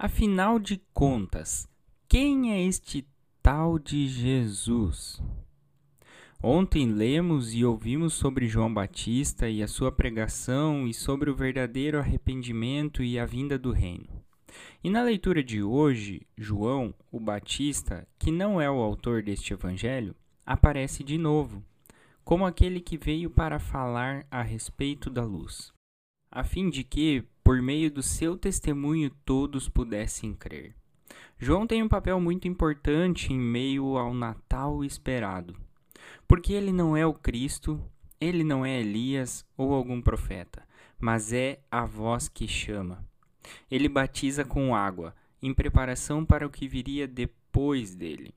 Afinal de contas, quem é este tal de Jesus? Ontem lemos e ouvimos sobre João Batista e a sua pregação e sobre o verdadeiro arrependimento e a vinda do reino. E na leitura de hoje, João, o Batista, que não é o autor deste evangelho, aparece de novo, como aquele que veio para falar a respeito da luz, a fim de que, por meio do seu testemunho, todos pudessem crer. João tem um papel muito importante em meio ao Natal esperado, porque ele não é o Cristo, ele não é Elias ou algum profeta, mas é a voz que chama. Ele batiza com água, em preparação para o que viria depois dele.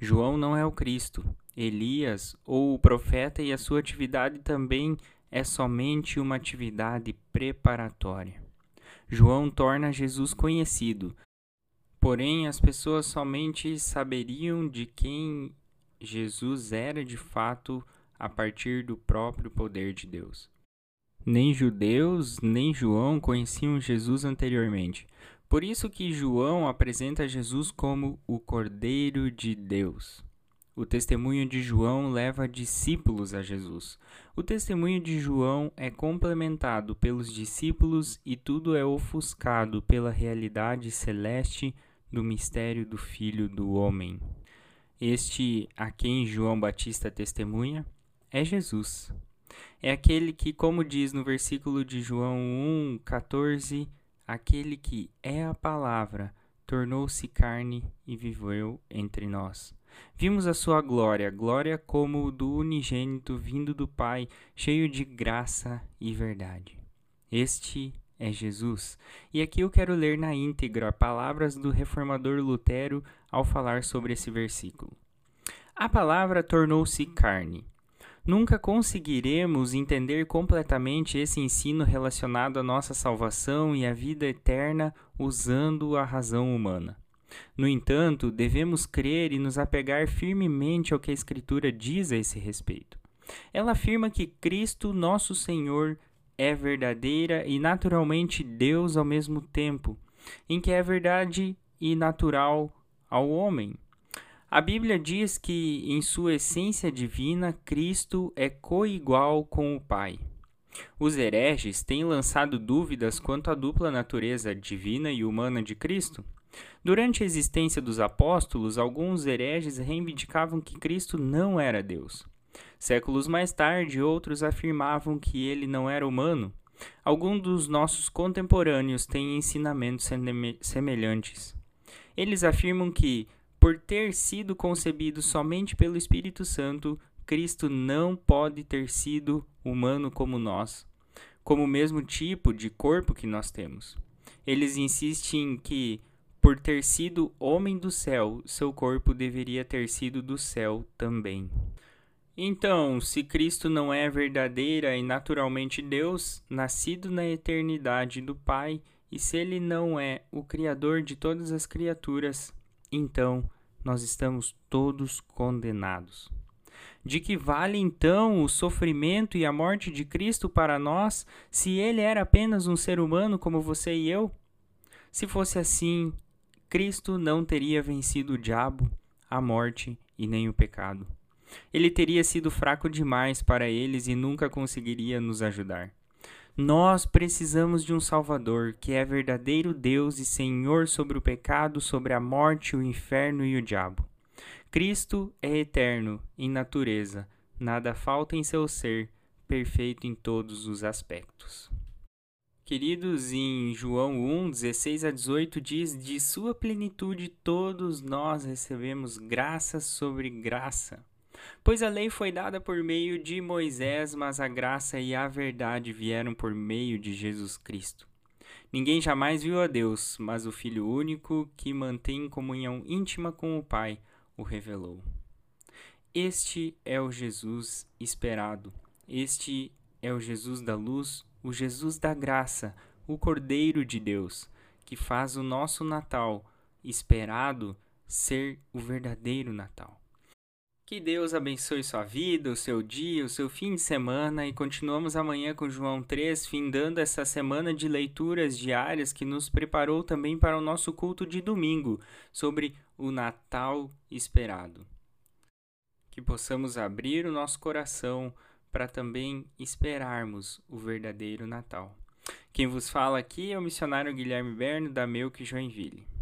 João não é o Cristo, Elias ou o profeta, e a sua atividade também é somente uma atividade preparatória. João torna Jesus conhecido, porém as pessoas somente saberiam de quem Jesus era de fato a partir do próprio poder de Deus. Nem judeus, nem João conheciam Jesus anteriormente. Por isso que João apresenta Jesus como o Cordeiro de Deus. O testemunho de João leva discípulos a Jesus. O testemunho de João é complementado pelos discípulos e tudo é ofuscado pela realidade celeste do mistério do Filho do Homem. Este a quem João Batista testemunha é Jesus. É aquele que, como diz no versículo de João 1, 14, aquele que é a palavra tornou-se carne e viveu entre nós. Vimos a sua glória, glória como do unigênito vindo do Pai, cheio de graça e verdade. Este é Jesus. E aqui eu quero ler na íntegra palavras do reformador Lutero ao falar sobre esse versículo. A palavra tornou-se carne. Nunca conseguiremos entender completamente esse ensino relacionado à nossa salvação e à vida eterna usando a razão humana. No entanto, devemos crer e nos apegar firmemente ao que a Escritura diz a esse respeito. Ela afirma que Cristo, nosso Senhor, é verdadeira e naturalmente Deus ao mesmo tempo, em que é verdade e natural ao homem. A Bíblia diz que, em sua essência divina, Cristo é coigual com o Pai. Os hereges têm lançado dúvidas quanto à dupla natureza divina e humana de Cristo. Durante a existência dos apóstolos, alguns hereges reivindicavam que Cristo não era Deus. Séculos mais tarde, outros afirmavam que ele não era humano. Alguns dos nossos contemporâneos têm ensinamentos semelhantes. Eles afirmam que, por ter sido concebido somente pelo Espírito Santo, Cristo não pode ter sido humano como nós, como o mesmo tipo de corpo que nós temos. Eles insistem que por ter sido homem do céu, seu corpo deveria ter sido do céu também. Então, se Cristo não é verdadeira e naturalmente Deus, nascido na eternidade do Pai, e se ele não é o Criador de todas as criaturas, então nós estamos todos condenados. De que vale então o sofrimento e a morte de Cristo para nós, se ele era apenas um ser humano como você e eu? Se fosse assim, Cristo não teria vencido o diabo, a morte e nem o pecado. Ele teria sido fraco demais para eles e nunca conseguiria nos ajudar. Nós precisamos de um Salvador, que é verdadeiro Deus e Senhor sobre o pecado, sobre a morte, o inferno e o diabo. Cristo é eterno em natureza, nada falta em seu ser, perfeito em todos os aspectos. Queridos, em João 1, 16 a 18 diz: De sua plenitude todos nós recebemos graça sobre graça. Pois a lei foi dada por meio de Moisés, mas a graça e a verdade vieram por meio de Jesus Cristo. Ninguém jamais viu a Deus, mas o Filho único, que mantém comunhão íntima com o Pai, o revelou. Este é o Jesus esperado. Este é o Jesus da luz o Jesus da graça, o Cordeiro de Deus, que faz o nosso Natal esperado ser o verdadeiro Natal. Que Deus abençoe sua vida, o seu dia, o seu fim de semana e continuamos amanhã com João 3, findando essa semana de leituras diárias que nos preparou também para o nosso culto de domingo sobre o Natal esperado. Que possamos abrir o nosso coração para também esperarmos o verdadeiro Natal. Quem vos fala aqui é o missionário Guilherme Berno da Melk Joinville.